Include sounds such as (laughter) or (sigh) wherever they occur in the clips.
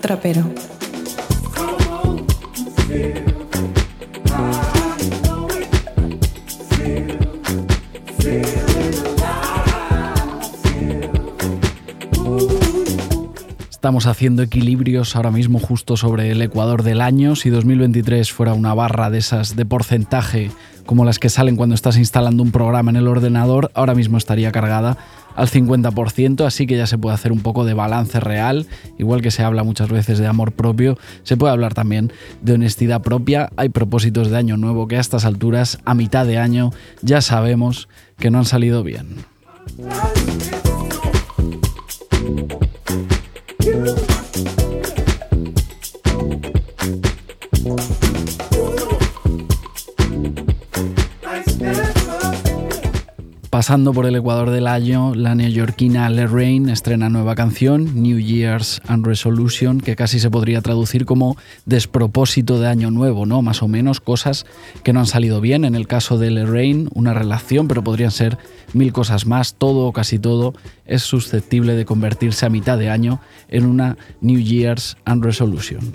Trapero. Estamos haciendo equilibrios ahora mismo justo sobre el ecuador del año. Si 2023 fuera una barra de esas de porcentaje como las que salen cuando estás instalando un programa en el ordenador, ahora mismo estaría cargada al 50%, así que ya se puede hacer un poco de balance real, igual que se habla muchas veces de amor propio, se puede hablar también de honestidad propia. Hay propósitos de año nuevo que a estas alturas, a mitad de año, ya sabemos que no han salido bien. Pasando por el Ecuador del año, la neoyorquina Lorraine estrena nueva canción, New Year's and Resolution, que casi se podría traducir como despropósito de año nuevo, ¿no? Más o menos cosas que no han salido bien. En el caso de Lorraine, una relación, pero podrían ser mil cosas más. Todo o casi todo es susceptible de convertirse a mitad de año en una New Year's and Resolution.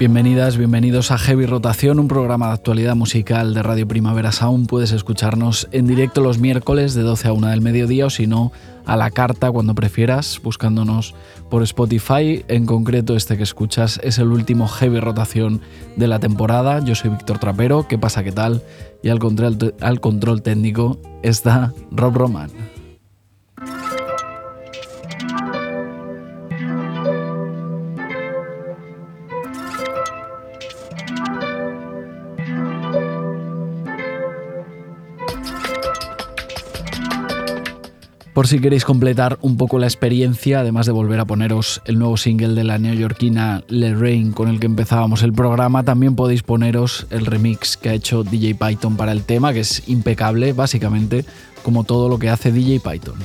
Bienvenidas, bienvenidos a Heavy Rotación, un programa de actualidad musical de Radio Primavera Sound. Puedes escucharnos en directo los miércoles de 12 a 1 del mediodía o si no, a la carta cuando prefieras, buscándonos por Spotify. En concreto, este que escuchas es el último Heavy Rotación de la temporada. Yo soy Víctor Trapero, ¿qué pasa, qué tal? Y al control, al control técnico está Rob Roman. Por si queréis completar un poco la experiencia, además de volver a poneros el nuevo single de la neoyorquina Rain con el que empezábamos el programa, también podéis poneros el remix que ha hecho DJ Python para el tema, que es impecable, básicamente como todo lo que hace DJ Python.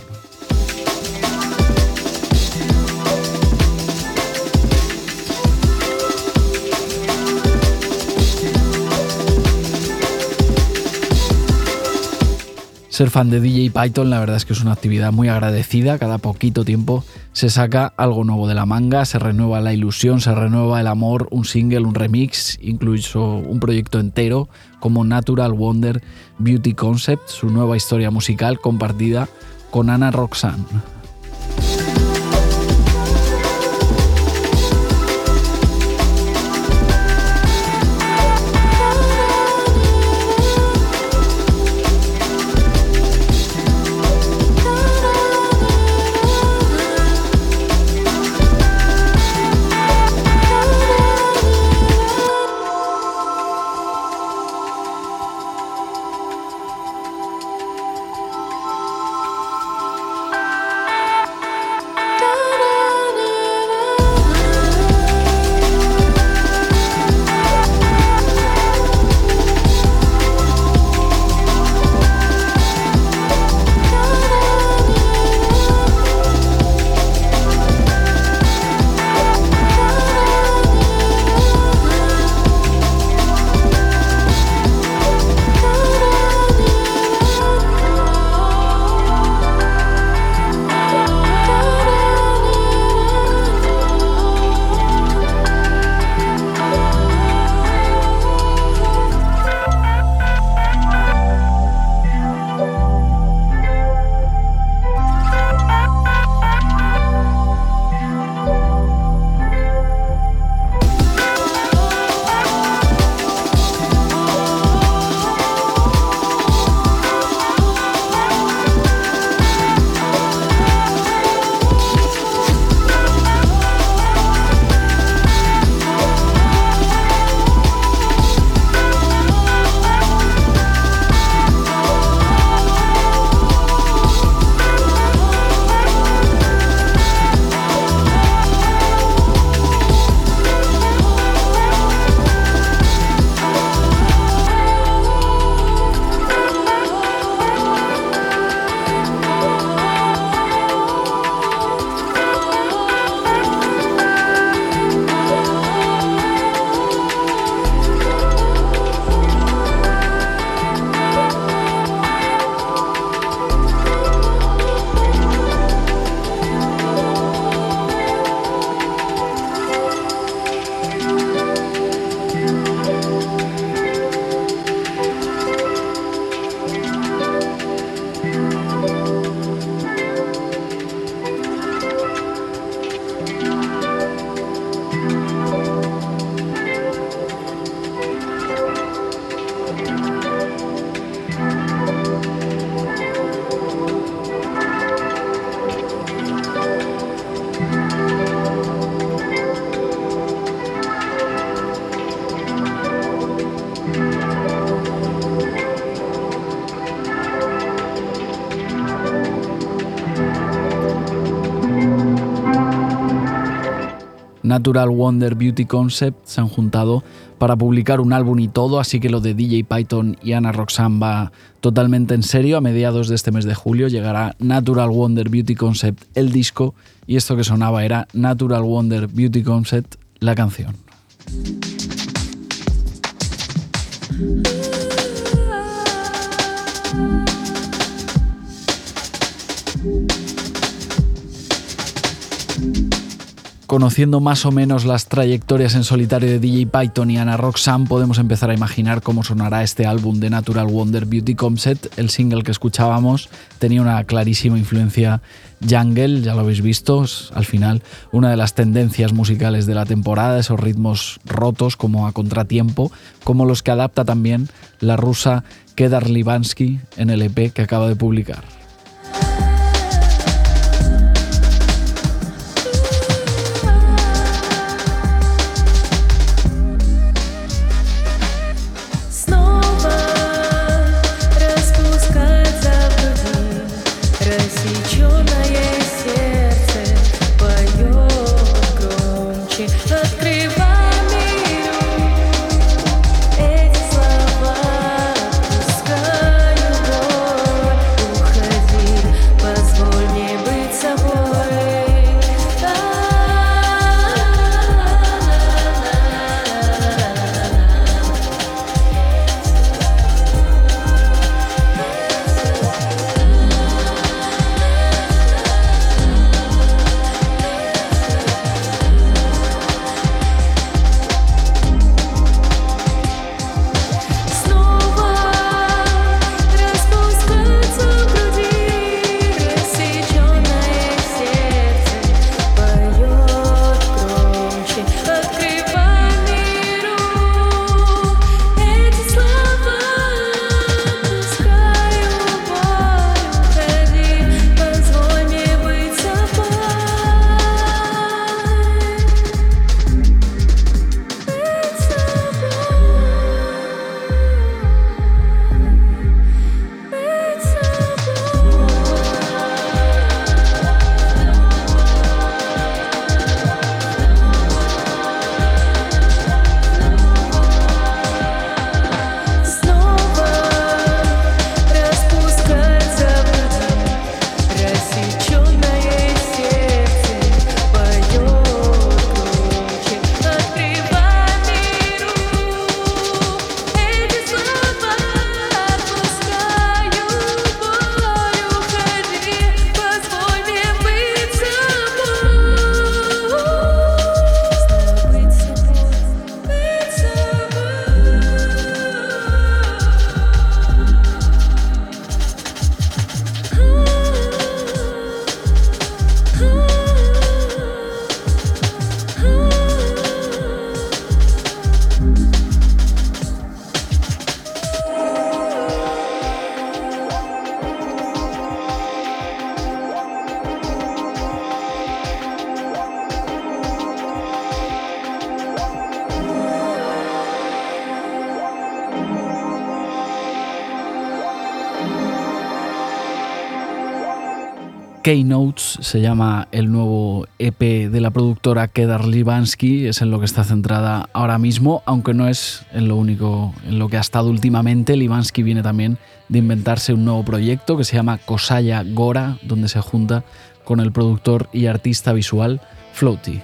Ser fan de DJ Python la verdad es que es una actividad muy agradecida, cada poquito tiempo se saca algo nuevo de la manga, se renueva la ilusión, se renueva el amor, un single, un remix, incluso un proyecto entero como Natural Wonder Beauty Concept, su nueva historia musical compartida con Ana Roxanne. Natural Wonder Beauty Concept se han juntado para publicar un álbum y todo, así que lo de DJ Python y Ana Roxanne va totalmente en serio. A mediados de este mes de julio llegará Natural Wonder Beauty Concept, el disco, y esto que sonaba era Natural Wonder Beauty Concept, la canción. Conociendo más o menos las trayectorias en solitario de DJ Python y Ana Roxanne, podemos empezar a imaginar cómo sonará este álbum de Natural Wonder Beauty Concept. El single que escuchábamos tenía una clarísima influencia jungle, ya lo habéis visto, al final una de las tendencias musicales de la temporada, esos ritmos rotos como a contratiempo, como los que adapta también la rusa Kedar Livansky en el EP que acaba de publicar. Keynotes se llama el nuevo EP de la productora Kedar Livansky, es en lo que está centrada ahora mismo, aunque no es en lo único en lo que ha estado últimamente. Livansky viene también de inventarse un nuevo proyecto que se llama Kosaya Gora, donde se junta con el productor y artista visual Floaty.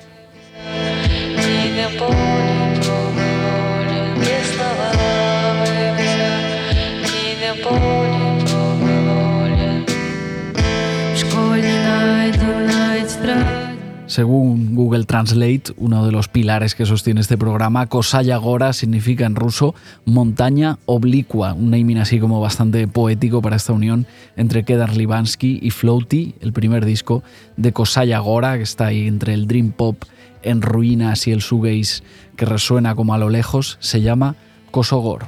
Según Google Translate, uno de los pilares que sostiene este programa, Kosaya Gora significa en ruso montaña oblicua, un naming así como bastante poético para esta unión entre Kedar Livansky y Floaty, el primer disco de Kosaya Gora, que está ahí entre el dream pop en ruinas y el shoegaze que resuena como a lo lejos, se llama Kosogor.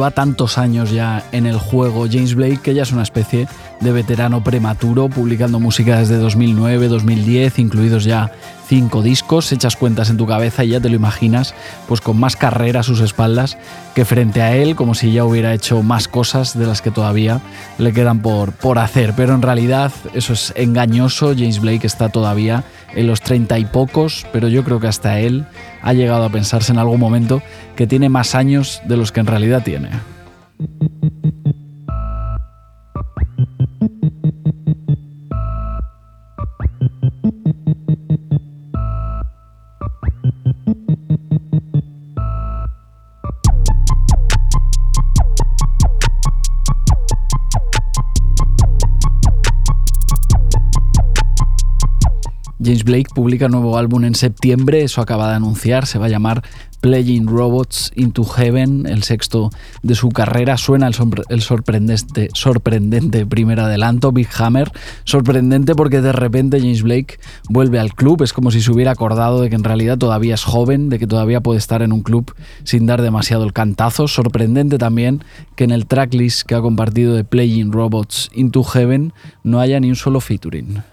Lleva tantos años ya en el juego James Blake que ya es una especie de veterano prematuro, publicando música desde 2009, 2010, incluidos ya cinco discos, echas cuentas en tu cabeza y ya te lo imaginas, pues con más carrera a sus espaldas que frente a él, como si ya hubiera hecho más cosas de las que todavía le quedan por, por hacer. Pero en realidad eso es engañoso, James Blake está todavía en los treinta y pocos, pero yo creo que hasta él ha llegado a pensarse en algún momento que tiene más años de los que en realidad tiene. James Blake publica nuevo álbum en septiembre, eso acaba de anunciar, se va a llamar Playing Robots into Heaven, el sexto de su carrera. Suena el, sorprendente, sorprendente primer adelanto, Big Hammer. Sorprendente porque de repente James Blake vuelve al club. Es como si se hubiera acordado de que en realidad todavía es joven, de que todavía puede estar en un club sin dar demasiado el cantazo. Sorprendente también que en el tracklist que ha compartido de Playing Robots into Heaven no haya ni un solo featuring.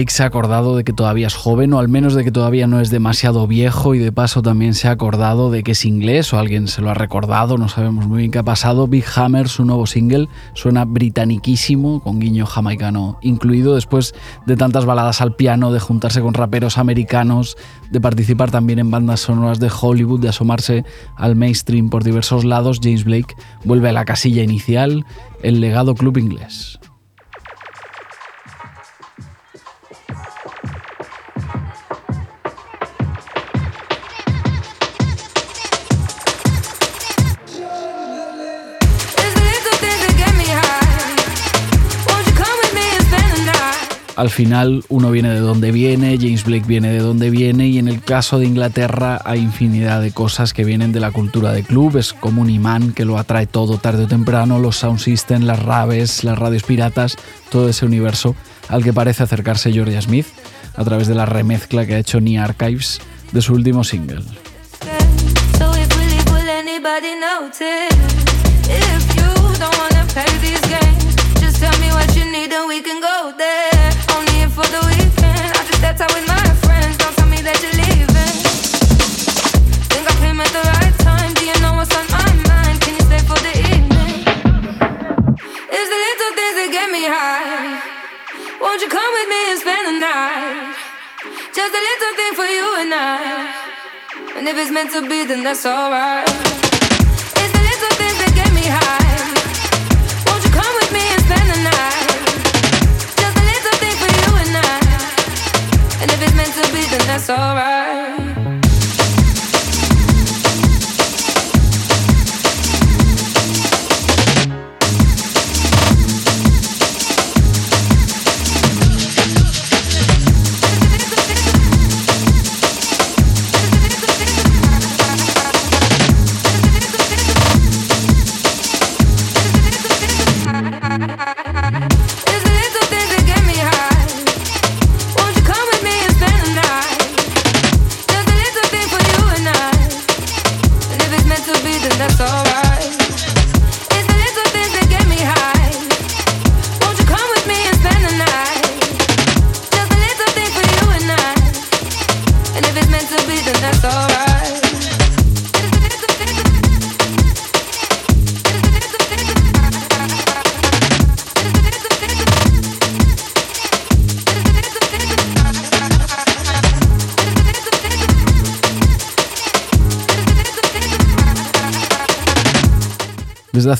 Blake se ha acordado de que todavía es joven o al menos de que todavía no es demasiado viejo y de paso también se ha acordado de que es inglés o alguien se lo ha recordado, no sabemos muy bien qué ha pasado. Big Hammer, su nuevo single, suena britaniquísimo, con guiño jamaicano incluido, después de tantas baladas al piano, de juntarse con raperos americanos, de participar también en bandas sonoras de Hollywood, de asomarse al mainstream por diversos lados, James Blake vuelve a la casilla inicial, el legado club inglés. Al final uno viene de donde viene, James Blake viene de donde viene y en el caso de Inglaterra hay infinidad de cosas que vienen de la cultura de club, es como un imán que lo atrae todo tarde o temprano, los sound systems, las raves, las radios piratas, todo ese universo al que parece acercarse Georgia Smith a través de la remezcla que ha hecho Nia Archives de su último single. For the weekend. I just stepped out with my friends. Don't tell me that you're leaving. Think I came at the right time. Do you know what's on my mind? Can you stay for the evening? It's the little things that get me high. Won't you come with me and spend the night? Just a little thing for you and I. And if it's meant to be, then that's alright. It's the little things that get me high. And if it's meant to be, then that's alright.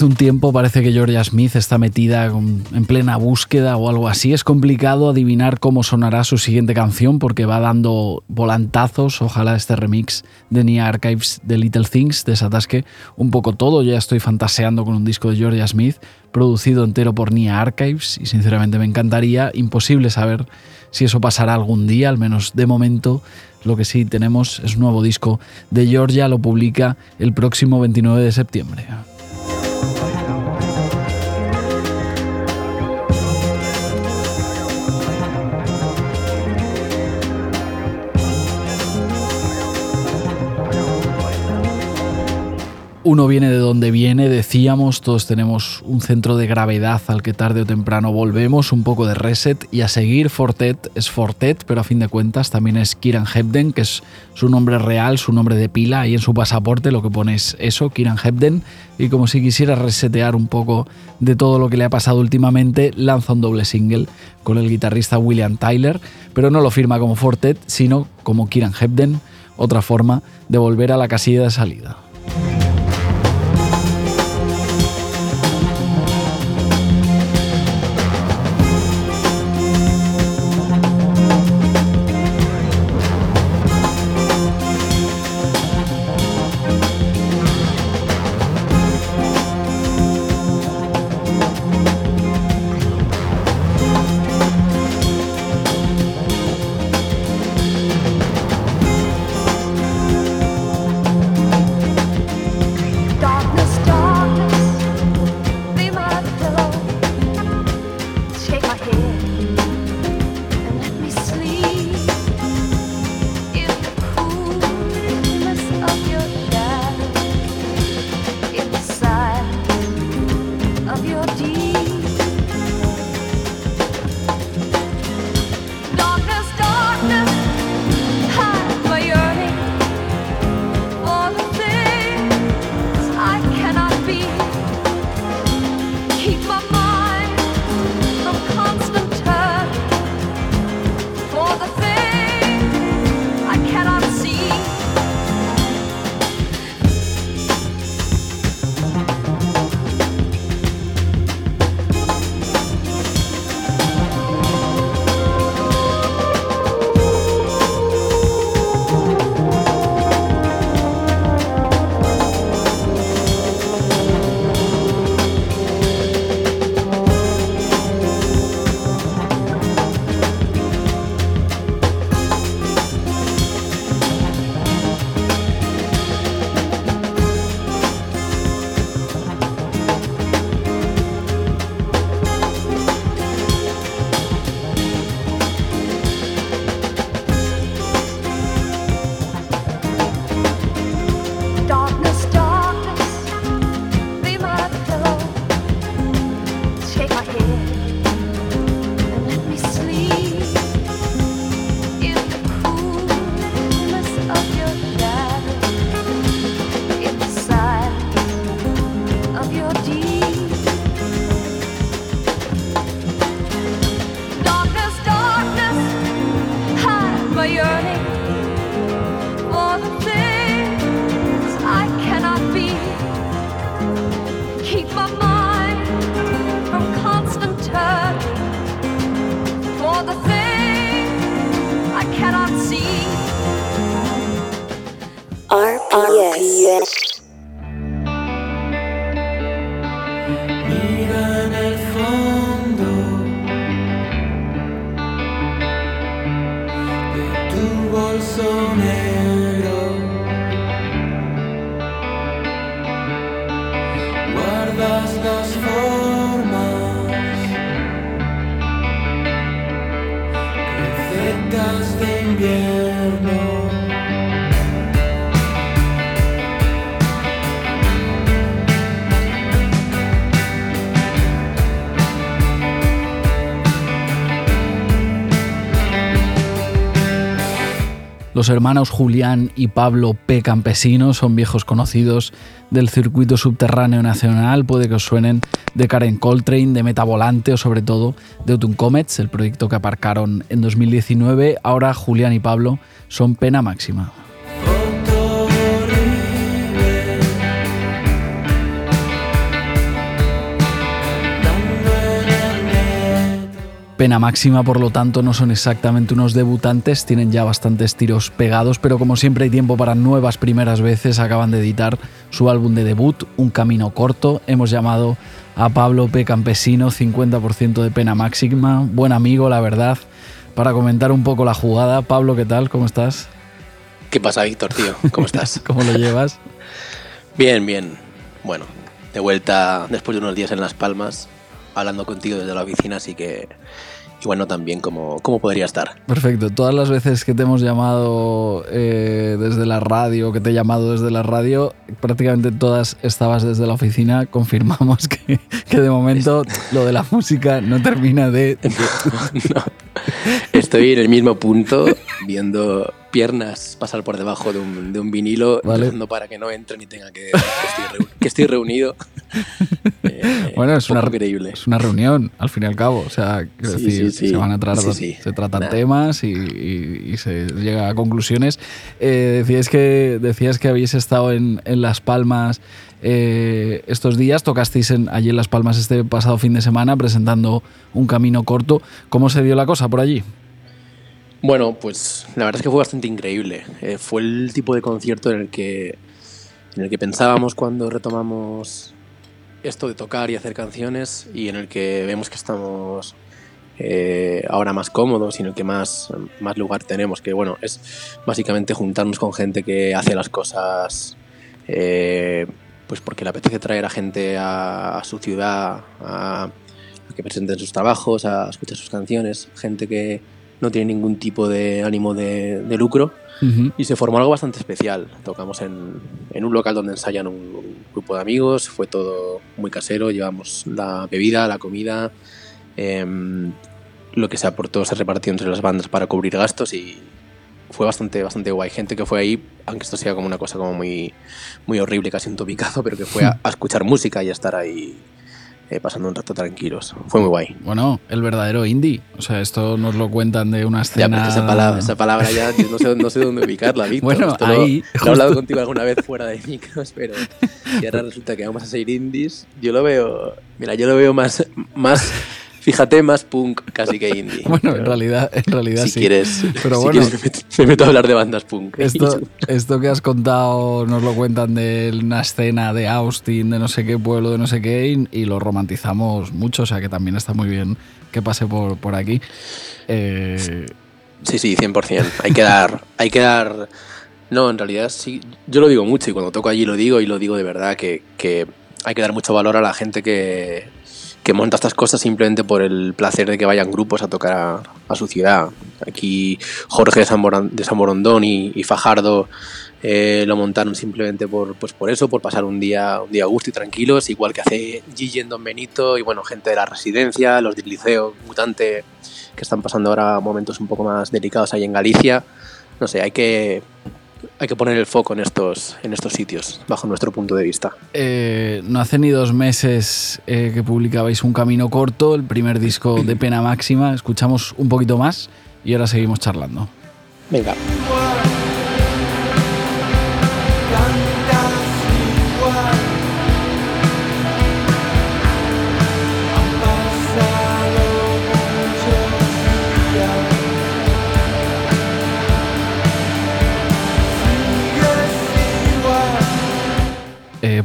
Hace un tiempo parece que Georgia Smith está metida en plena búsqueda o algo así. Es complicado adivinar cómo sonará su siguiente canción porque va dando volantazos. Ojalá este remix de Nia Archives de Little Things desatasque un poco todo. Ya estoy fantaseando con un disco de Georgia Smith producido entero por Nia Archives y sinceramente me encantaría. Imposible saber si eso pasará algún día, al menos de momento. Lo que sí tenemos es un nuevo disco de Georgia, lo publica el próximo 29 de septiembre. Wow. Uno viene de donde viene, decíamos, todos tenemos un centro de gravedad al que tarde o temprano volvemos, un poco de reset y a seguir. Fortet es Fortet, pero a fin de cuentas también es Kieran Hebden, que es su nombre real, su nombre de pila, y en su pasaporte lo que pone es eso, Kieran Hebden, y como si quisiera resetear un poco de todo lo que le ha pasado últimamente, lanza un doble single con el guitarrista William Tyler, pero no lo firma como Fortet, sino como Kieran Hebden, otra forma de volver a la casilla de salida. Los hermanos Julián y Pablo P. Campesino son viejos conocidos del circuito subterráneo nacional, puede que os suenen de Karen Coltrane, de Metavolante o sobre todo de Autumn Comets, el proyecto que aparcaron en 2019. Ahora Julián y Pablo son pena máxima. Pena máxima, por lo tanto, no son exactamente unos debutantes, tienen ya bastantes tiros pegados, pero como siempre hay tiempo para nuevas primeras veces, acaban de editar su álbum de debut, Un Camino Corto. Hemos llamado a Pablo P. Campesino, 50% de pena máxima, buen amigo, la verdad, para comentar un poco la jugada. Pablo, ¿qué tal? ¿Cómo estás? ¿Qué pasa, Víctor, tío? ¿Cómo estás? (laughs) ¿Cómo lo llevas? Bien, bien. Bueno, de vuelta después de unos días en Las Palmas, hablando contigo desde la oficina, así que y bueno, también como cómo podría estar. Perfecto. Todas las veces que te hemos llamado eh, desde la radio, que te he llamado desde la radio, prácticamente todas estabas desde la oficina. Confirmamos que, que de momento lo de la música no termina de... (laughs) Estoy en el mismo punto viendo piernas pasar por debajo de un, de un vinilo, vale. para que no entre ni tenga que que estoy, reunido. (laughs) Eh, bueno, es una, increíble. es una reunión, al fin y al cabo. O sea, decir, se van a tratar, se tratan temas y, se llega a conclusiones. Eh, decías, que, decías que habéis estado en, en Las Palmas eh, estos días, tocasteis en, allí en Las Palmas este pasado fin de semana presentando un camino corto. ¿Cómo se dio la cosa por allí? Bueno, pues la verdad es que fue bastante increíble. Eh, fue el tipo de concierto en el que en el que pensábamos cuando retomamos esto de tocar y hacer canciones y en el que vemos que estamos eh, ahora más cómodos y en el que más, más lugar tenemos, que bueno, es básicamente juntarnos con gente que hace las cosas eh, pues porque le apetece traer a gente a, su ciudad, a, a, que presenten sus trabajos, a escuchar sus canciones, gente que no tiene ningún tipo de ánimo de, lucro. Y se formó algo bastante especial. Tocamos en, en un local donde ensayan un, grupo de amigos, fue todo muy casero, llevamos la bebida, la comida, em, lo que se aportó se repartió entre las bandas para cubrir gastos y fue bastante, bastante guay. Gente que fue ahí, aunque esto sea como una cosa como muy, muy horrible, casi un topicado, pero que fue a, a escuchar música y a estar ahí eh, pasando un rato tranquilos. Fue muy guay. Bueno, el verdadero indie. O sea, esto nos lo cuentan de una escena. Ya, esa palabra, esa palabra ya no sé, no sé dónde ubicarla, Víctor. Bueno, ahí. he hablado contigo alguna vez fuera de micros, pero y ahora resulta que vamos a ser indies. Yo lo veo. Mira, yo lo veo más, más Fíjate, más punk casi que indie. (laughs) Bueno, en realidad, en realidad si sí. Quieres, Pero si bueno, quieres, me, meto, a hablar de bandas punk. Esto, (laughs) esto que has contado nos lo cuentan de una escena de Austin, de no sé qué pueblo, de no sé qué, y, lo romantizamos mucho, o sea que también está muy bien que pase por, por aquí. Eh... Sí, sí, 100%. Hay que dar... Hay que dar no, en realidad sí. Yo lo digo mucho y cuando toco allí lo digo y lo digo de verdad que, que hay que dar mucho valor a la gente que que monta estas cosas simplemente por el placer de que vayan grupos a tocar a, su ciudad. Aquí Jorge de San, Borondón y, Fajardo eh, lo montaron simplemente por, pues por eso, por pasar un día, un día a gusto y tranquilos, igual que hace Gigi en Don Benito y bueno, gente de la residencia, los del liceo, mutante, que están pasando ahora momentos un poco más delicados ahí en Galicia. No sé, hay que hay que poner el foco en estos, en estos sitios, bajo nuestro punto de vista. Eh, no hace ni dos meses eh, que publicabais Un Camino Corto, el primer disco de Pena Máxima. Escuchamos un poquito más y ahora seguimos charlando. Venga.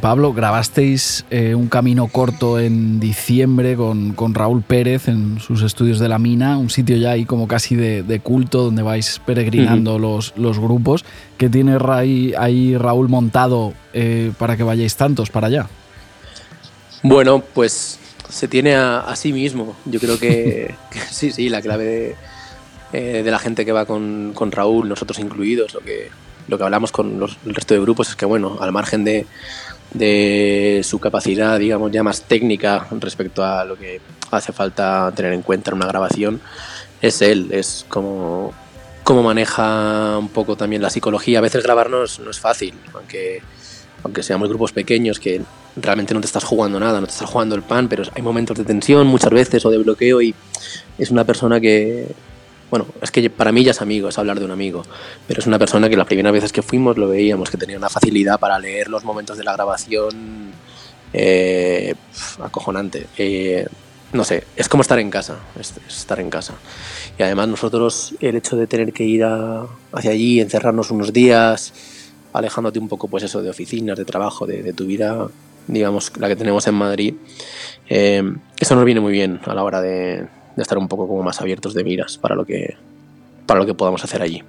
Pablo, grabasteis eh, un camino corto en diciembre con, con, Raúl Pérez en sus estudios de la mina, un sitio ya ahí como casi de, culto donde vais peregrinando los, los, grupos. ¿Qué tiene ahí, Raúl montado eh, para que vayáis tantos para allá? Bueno, pues se tiene a, sí mismo. Yo creo (laughs) que, sí, sí, la clave de, de, la gente que va con, con Raúl, nosotros incluidos, lo que lo que hablamos con los, el resto de grupos es que, bueno, al margen de, de su capacidad, digamos, ya más técnica respecto a lo que hace falta tener en cuenta en una grabación, es él, es como, como maneja un poco también la psicología. A veces grabarnos no es fácil, aunque, aunque seamos grupos pequeños que realmente no te estás jugando nada, no te estás jugando el pan, pero hay momentos de tensión muchas veces o de bloqueo y es una persona que, bueno, es que para mí ya es amigo, es hablar de un amigo, pero es una persona que las primeras veces que fuimos lo veíamos, que tenía una facilidad para leer los momentos de la grabación eh, acojonante. Eh, no sé, es como estar en casa, es, estar en casa. Y además nosotros el hecho de tener que ir hacia allí, encerrarnos unos días, alejándote un poco pues eso de oficinas, de trabajo, de, tu vida, digamos, la que tenemos en Madrid, eh, eso nos viene muy bien a la hora de, de estar un poco como más abiertos de miras para lo que para lo que podamos hacer allí.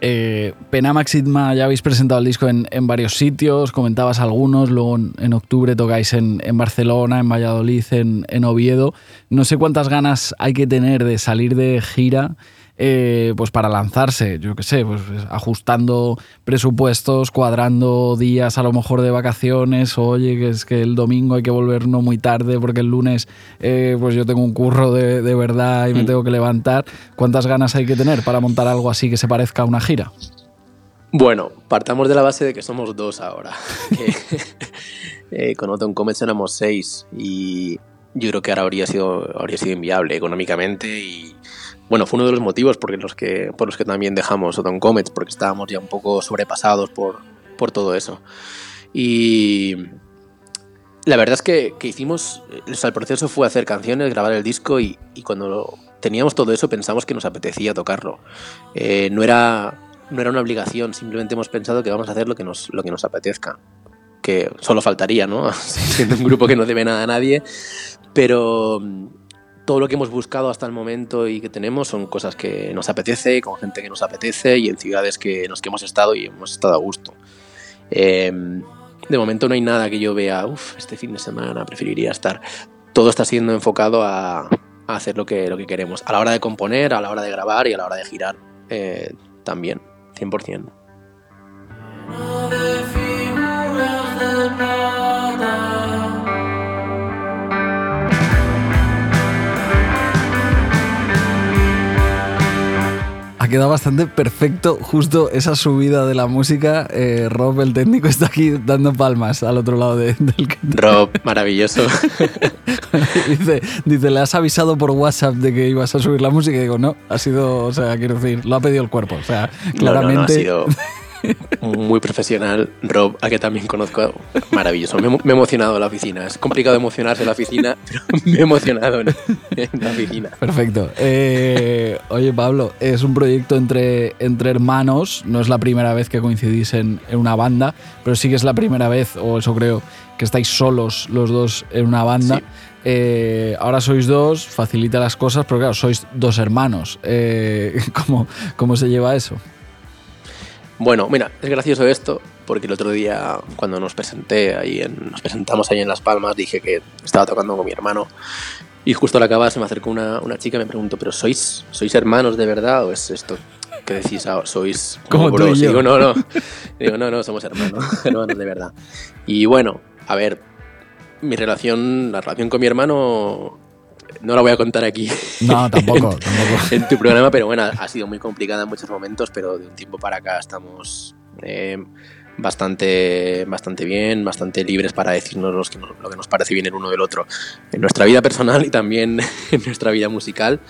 Eh, Penamax ya habéis presentado el disco en, varios sitios, comentabas algunos, luego en, octubre tocáis en, Barcelona, en Valladolid, en, en Oviedo. No sé cuántas ganas hay que tener de salir de gira eh, pues para lanzarse, yo qué sé, pues ajustando presupuestos, cuadrando días a lo mejor de vacaciones, oye, que es que el domingo hay que volver no muy tarde porque el lunes eh, pues yo tengo un curro de, verdad y me mm. tengo que levantar. ¿Cuántas ganas hay que tener para montar algo así que se parezca a una gira? Bueno, partamos de la base de que somos dos ahora. (laughs) eh, con Autumn Comets éramos seis y yo creo que ahora habría sido, habría sido inviable económicamente y bueno, fue uno de los motivos por los que, por los que también dejamos Autumn Comets, porque estábamos ya un poco sobrepasados por, por todo eso. Y la verdad es que, que hicimos, o sea, el proceso fue hacer canciones, grabar el disco y, y cuando teníamos todo eso pensamos que nos apetecía tocarlo. Eh, no, era, no era una obligación, simplemente hemos pensado que vamos a hacer lo que nos, lo que nos apetezca. Que solo faltaría, ¿no? (laughs) Siendo un grupo que no debe nada a nadie. Pero todo lo que hemos buscado hasta el momento y que tenemos son cosas que nos apetece, con gente que nos apetece y en ciudades que, en las que hemos estado y hemos estado a gusto. Em, de momento no hay nada que yo vea, uff, este fin de semana preferiría estar. Todo está siendo enfocado a, hacer lo que, lo que queremos. A la hora de componer, a la hora de grabar y a la hora de girar eh, también, 100%. Ha quedado bastante perfecto justo esa subida de la música. Eh, Rob, el técnico, está aquí dando palmas al otro lado del que... Rob, maravilloso. (laughs) dice, dice, ¿le has avisado por WhatsApp de que ibas a subir la música? Y digo, no, ha sido, o sea, quiero decir, lo ha pedido el cuerpo. O sea, claramente... ha sido (laughs) muy profesional. Rob, a que también conozco, maravilloso. Me, he emocionado en la oficina. Es complicado emocionarse en la oficina, (laughs) pero me he emocionado en, la oficina. Perfecto. Eh, oye, Pablo, es un proyecto entre, entre hermanos. No es la primera vez que coincidís en, una banda, pero sí que es la primera vez, o eso creo, que estáis solos los dos en una banda. Eh, ahora sois dos, facilita las cosas, pero claro, sois dos hermanos. Eh, (laughs) ¿cómo, ¿Cómo se lleva eso? Bueno, mira, es gracioso esto, porque el otro día cuando nos presenté ahí en, nos presentamos ahí en Las Palmas, dije que estaba tocando con mi hermano y justo al acabar se me acercó una, una chica y me preguntó, ¿pero sois, sois hermanos de verdad o es esto que decís, ah, sois como, bros? Digo, no, no. (laughs) Digo, no, no, somos hermanos, (laughs) hermanos de verdad. Y bueno, a ver, mi relación, la relación con mi hermano no la voy a contar aquí. No, (laughs) tampoco, en, tu programa, pero bueno, ha sido muy complicada en muchos momentos, pero de un tiempo para acá estamos eh, bastante, bastante bien, bastante libres para decirnos lo que, nos, lo que nos parece bien el uno del otro en nuestra vida personal y también (laughs) en nuestra vida musical.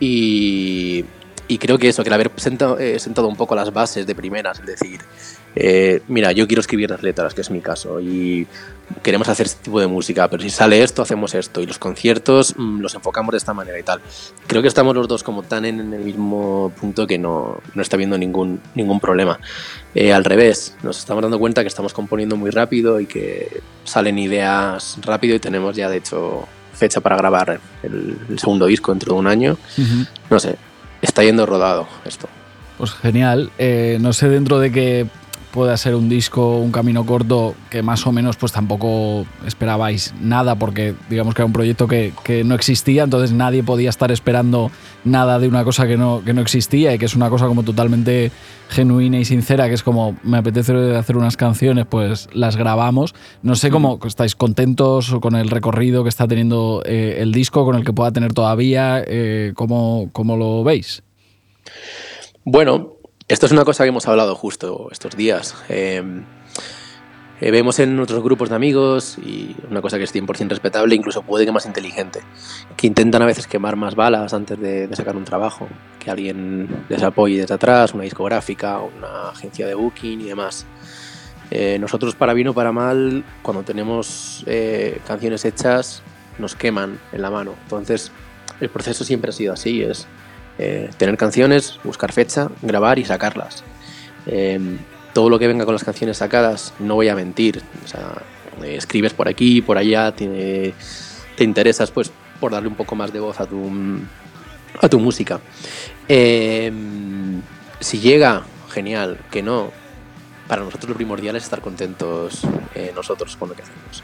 Y, y creo que eso, que el haber sentado, eh, sentado un poco las bases de primeras, es decir, eh, mira, yo quiero escribir las letras, que es mi caso, y queremos hacer este tipo de música, pero si sale esto, hacemos esto, y los conciertos mm, los enfocamos de esta manera y tal. Creo que estamos los dos como tan en el mismo punto que no, no está habiendo ningún, ningún problema. Eh, al revés, nos estamos dando cuenta que estamos componiendo muy rápido y que salen ideas rápido y tenemos ya, de hecho, fecha para grabar el, el segundo disco dentro de un año. No sé, está yendo rodado esto. Pues genial. Eh, no sé dentro de que pueda ser un disco, un camino corto, que más o menos pues tampoco esperabais nada, porque digamos que era un proyecto que, que, no existía, entonces nadie podía estar esperando nada de una cosa que no, que no existía y que es una cosa como totalmente genuina y sincera, que es como me apetece hacer unas canciones, pues las grabamos. No sé cómo estáis contentos con el recorrido que está teniendo eh, el disco, con el que pueda tener todavía, eh, ¿cómo, ¿cómo lo veis? Bueno, esto es una cosa que hemos hablado justo estos días. Eh, eh, vemos en otros grupos de amigos, y una cosa que es 100% respetable, incluso puede que más inteligente, que intentan a veces quemar más balas antes de, de, sacar un trabajo, que alguien les apoye desde atrás, una discográfica, una agencia de booking y demás. Eh, nosotros, para bien o para mal, cuando tenemos eh, canciones hechas, nos queman en la mano. Entonces, el proceso siempre ha sido así, es eh, tener canciones, buscar fecha, grabar y sacarlas. Eh, todo lo que venga con las canciones sacadas, no voy a mentir, o sea, eh, escribes por aquí, por allá, te, te, interesas pues por darle un poco más de voz a tu, a tu música. Eh, si llega, genial, que no, para nosotros lo primordial es estar contentos eh, nosotros con lo que hacemos.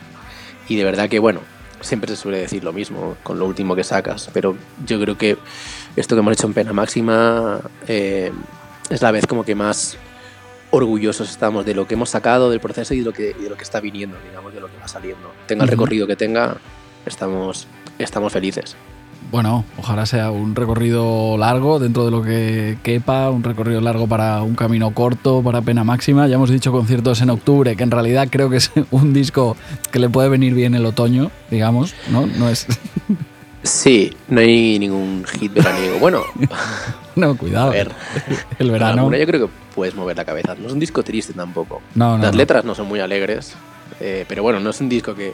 Y de verdad que, bueno, siempre se suele decir lo mismo con lo último que sacas, pero yo creo que esto que hemos hecho en Pena Máxima eh, es la vez como que más orgullosos estamos de lo que hemos sacado del proceso y de lo que, de lo que está viniendo, digamos, de lo que va saliendo. Tenga el recorrido que tenga, estamos, estamos felices. Bueno, ojalá sea un recorrido largo dentro de lo que quepa, un recorrido largo para un camino corto, para pena máxima. Ya hemos dicho conciertos en octubre, que en realidad creo que es (laughs) un disco que le puede venir bien el otoño, digamos, ¿no? No es. (laughs) Sí, no hay ningún hit veraniego. Bueno, (laughs) no, cuidado. A ver, el verano. Yo creo que puedes mover la cabeza. No es un disco triste tampoco. No, no, Las no. letras no son muy alegres, eh, pero bueno, no es un disco que,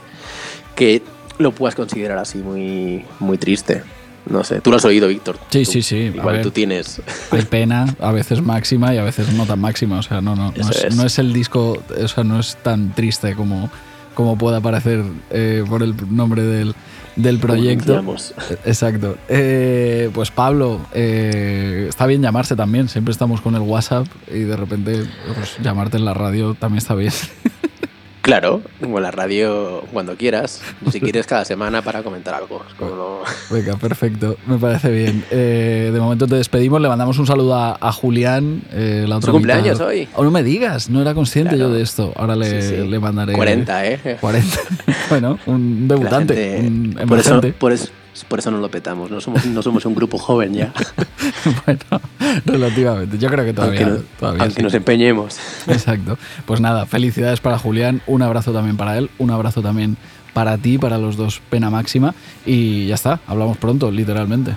que lo puedas considerar así muy, muy triste. No sé, tú lo has oído, Víctor. Sí, Tú- sí, sí. Igual ver, tú tienes. Hay pena, a veces máxima y a veces no tan máxima. O sea, no, no, no, Eso es, es. no es el disco, o sea, no es tan triste como, como pueda parecer eh, por el nombre del, del proyecto. anunciamos. Exacto. Eh, pues Pablo, eh, está bien llamarse también. Siempre estamos con el WhatsApp y de repente pues, llamarte en la radio también está bien. (laughs) Claro, como la radio cuando quieras. Si quieres cada semana para comentar algo. es como no- Venga, perfecto. Me parece bien. Eh, de momento te despedimos. Le mandamos un saludo a, a Julián. eh, la otra ¿Su cumpleaños hoy? Oh, no me digas, no era consciente Claro. yo de esto. Ahora le, Sí, sí. le mandaré. 40, ¿eh? 40. (laughs) bueno, un debutante, gente- un por, eso, por, eso, por eso no lo petamos. No somos, no somos un grupo joven ya. (laughs) bueno, relativamente. Yo creo que todavía, aunque no- todavía aunque sí. nos empeñemos. (laughs) Exacto. Pues nada, felicidades para Julián, un abrazo también para él, un abrazo también para ti, para los dos, pena máxima. Y ya está, hablamos pronto, literalmente.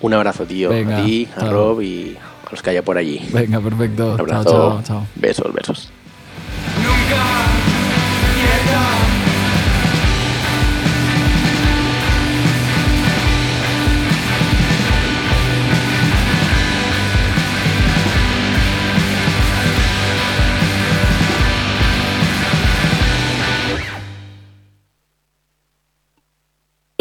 Un abrazo, tío. Venga, a ti, a chao. Rob y a los que haya por allí. Venga, perfecto. Un abrazo. chao, chao. Besos, besos.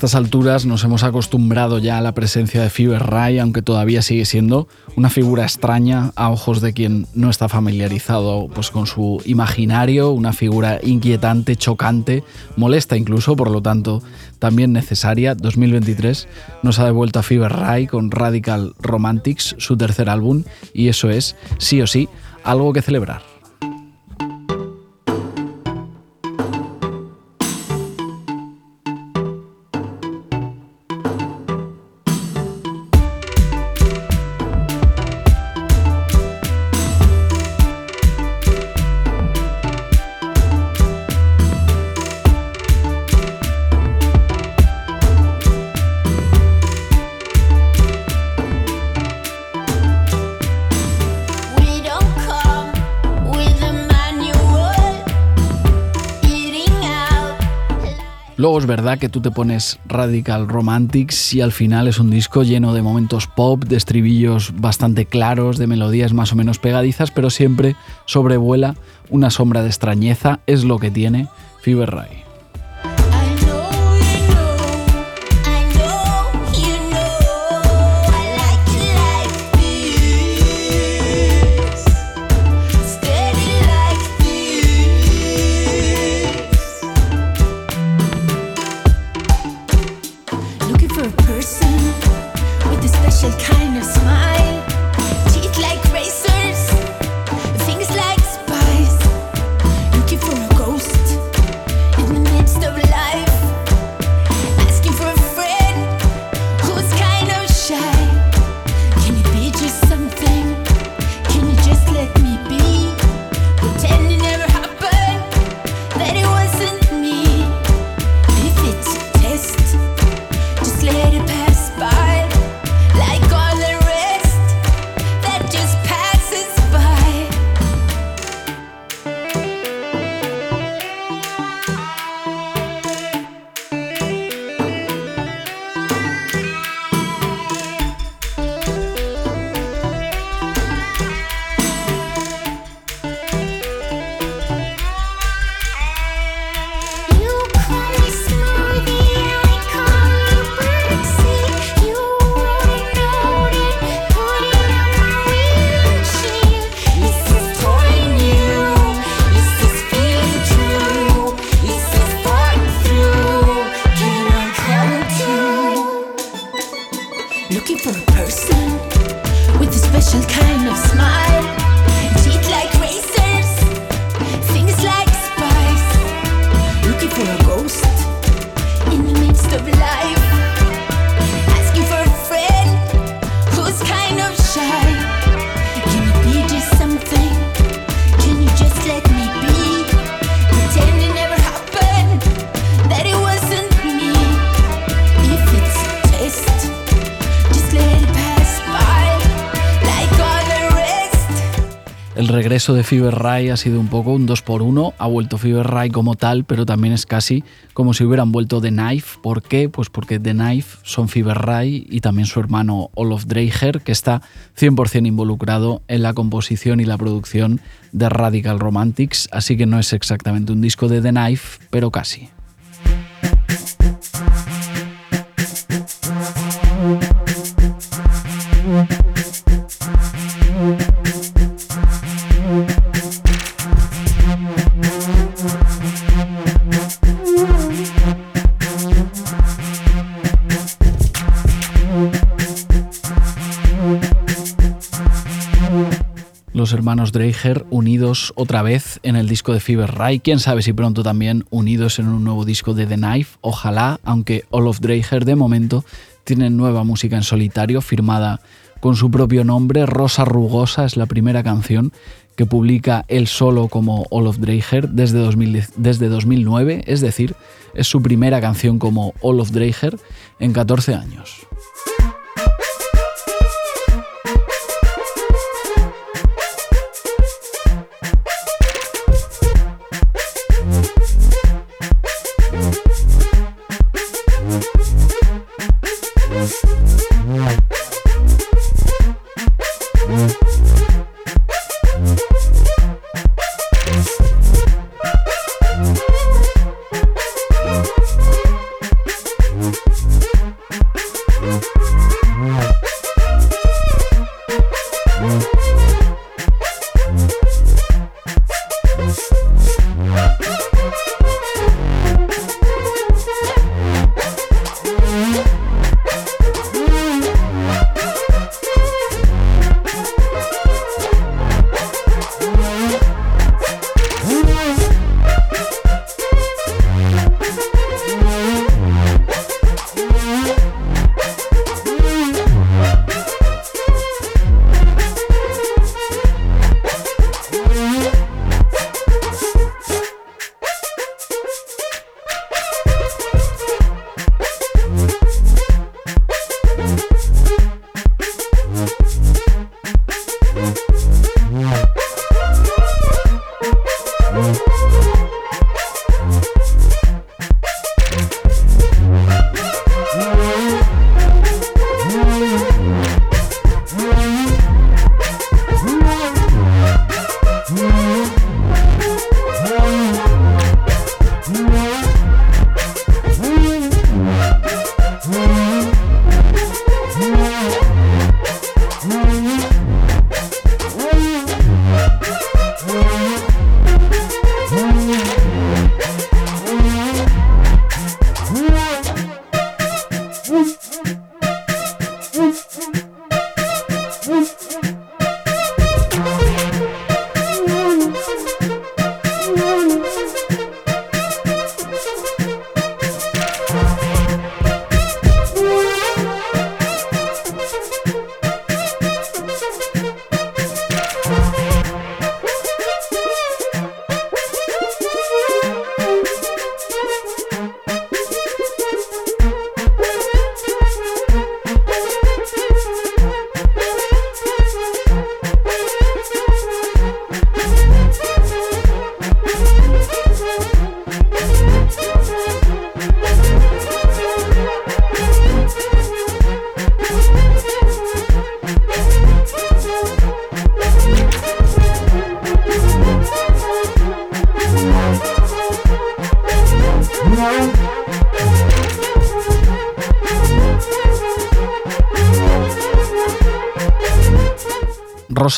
estas alturas nos hemos acostumbrado ya a la presencia de Fever Ray, aunque todavía sigue siendo una figura extraña a ojos de quien no está familiarizado pues, con su imaginario, una figura inquietante, chocante, molesta incluso, por lo tanto también necesaria. 2023 nos ha devuelto a Fever Ray con Radical Romantics, su tercer álbum, y eso es, sí o sí, algo que celebrar. Es verdad que tú te pones Radical Romantics y al final es un disco lleno de momentos pop, de estribillos bastante claros, de melodías más o menos pegadizas, pero siempre sobrevuela una sombra de extrañeza, es lo que tiene Fever Ray. Regreso de Fever Ray ha sido un poco un 2 por 1 ha vuelto Fever Ray como tal, pero también es casi como si hubieran vuelto The Knife. ¿Por qué? Pues porque The Knife son Fever Ray y también su hermano Olof Dreiger, que está 100% involucrado en la composición y la producción de Radical Romantics, así que no es exactamente un disco de The Knife, pero casi. Hermanos Dreiger unidos otra vez en el disco de Fever Ray. Quién sabe si pronto también unidos en un nuevo disco de The Knife. Ojalá, aunque Olaf Dreiger de momento tiene nueva música en solitario firmada con su propio nombre. Rosa Rugosa es la primera canción que publica él solo como Olaf Dreiger desde, desde 2009, es decir, es su primera canción como Olaf Dreiger en 14 años.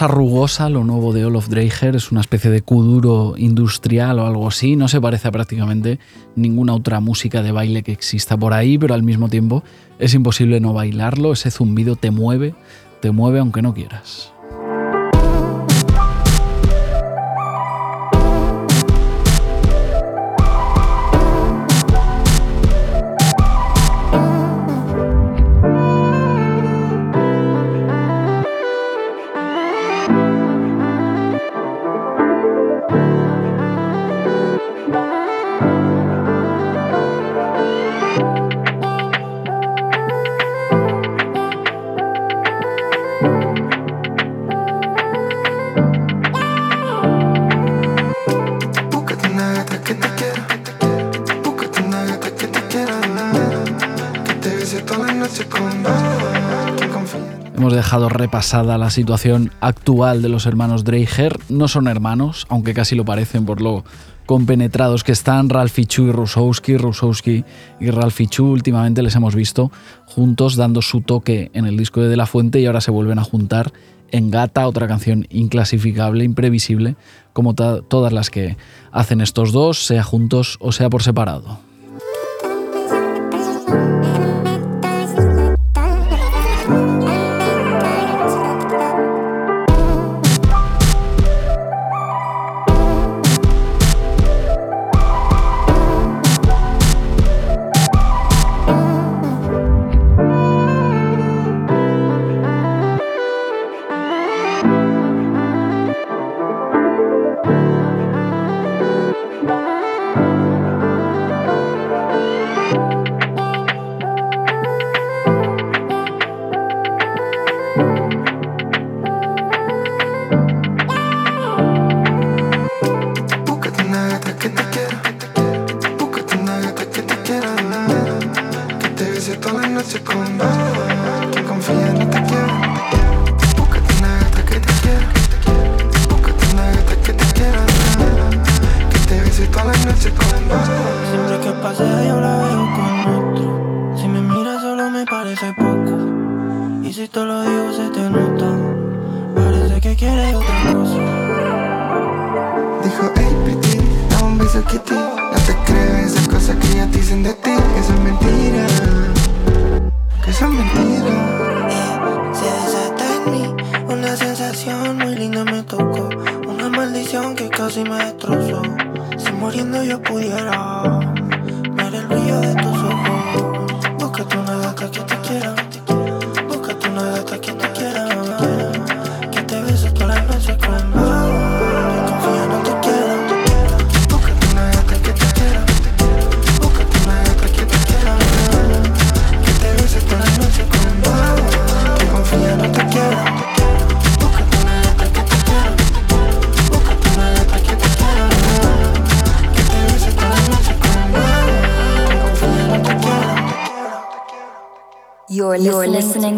Rugosa, lo nuevo de Olaf Dreiger, es una especie de kuduro industrial o algo así. No se parece a prácticamente ninguna otra música de baile que exista por ahí, pero al mismo tiempo es imposible no bailarlo. Ese zumbido te mueve, te mueve aunque no quieras. Repasada la situación actual de los hermanos Dreiger. No son hermanos, aunque casi lo parecen por lo compenetrados que están Ralphie Chu y Rusowski. Rusowski y Ralphie Chu últimamente les hemos visto juntos dando su toque en el disco de De La Fuente y ahora se vuelven a juntar en Gata, otra canción inclasificable, imprevisible, como todas las que hacen estos dos, sea juntos o sea por separado.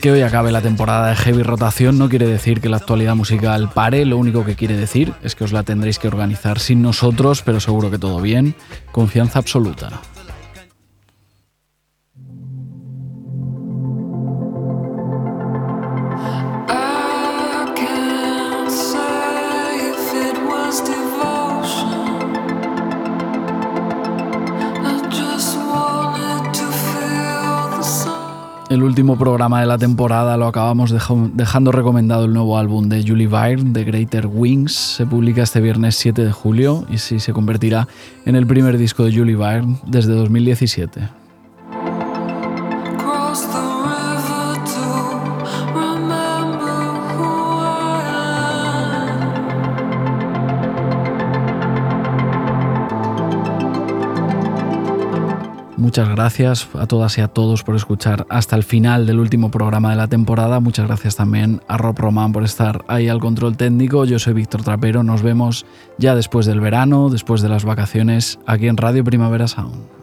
Que hoy acabe la temporada de Heavy Rotación no quiere decir que la actualidad musical pare, lo único que quiere decir es que os la tendréis que organizar sin nosotros, pero seguro que todo bien. Confianza absoluta. El último programa de la temporada lo acabamos dejando recomendado el nuevo álbum de Julie Byrne, The Greater Wings. Se publica este viernes 7 de julio y sí se convertirá en el primer disco de Julie Byrne desde 2017. Muchas gracias a todas y a todos por escuchar hasta el final del último programa de la temporada. Muchas gracias también a Rob Roman por estar ahí al control técnico. Yo soy Víctor Trapero. Nos vemos ya después del verano, después de las vacaciones, aquí en Radio Primavera Sound.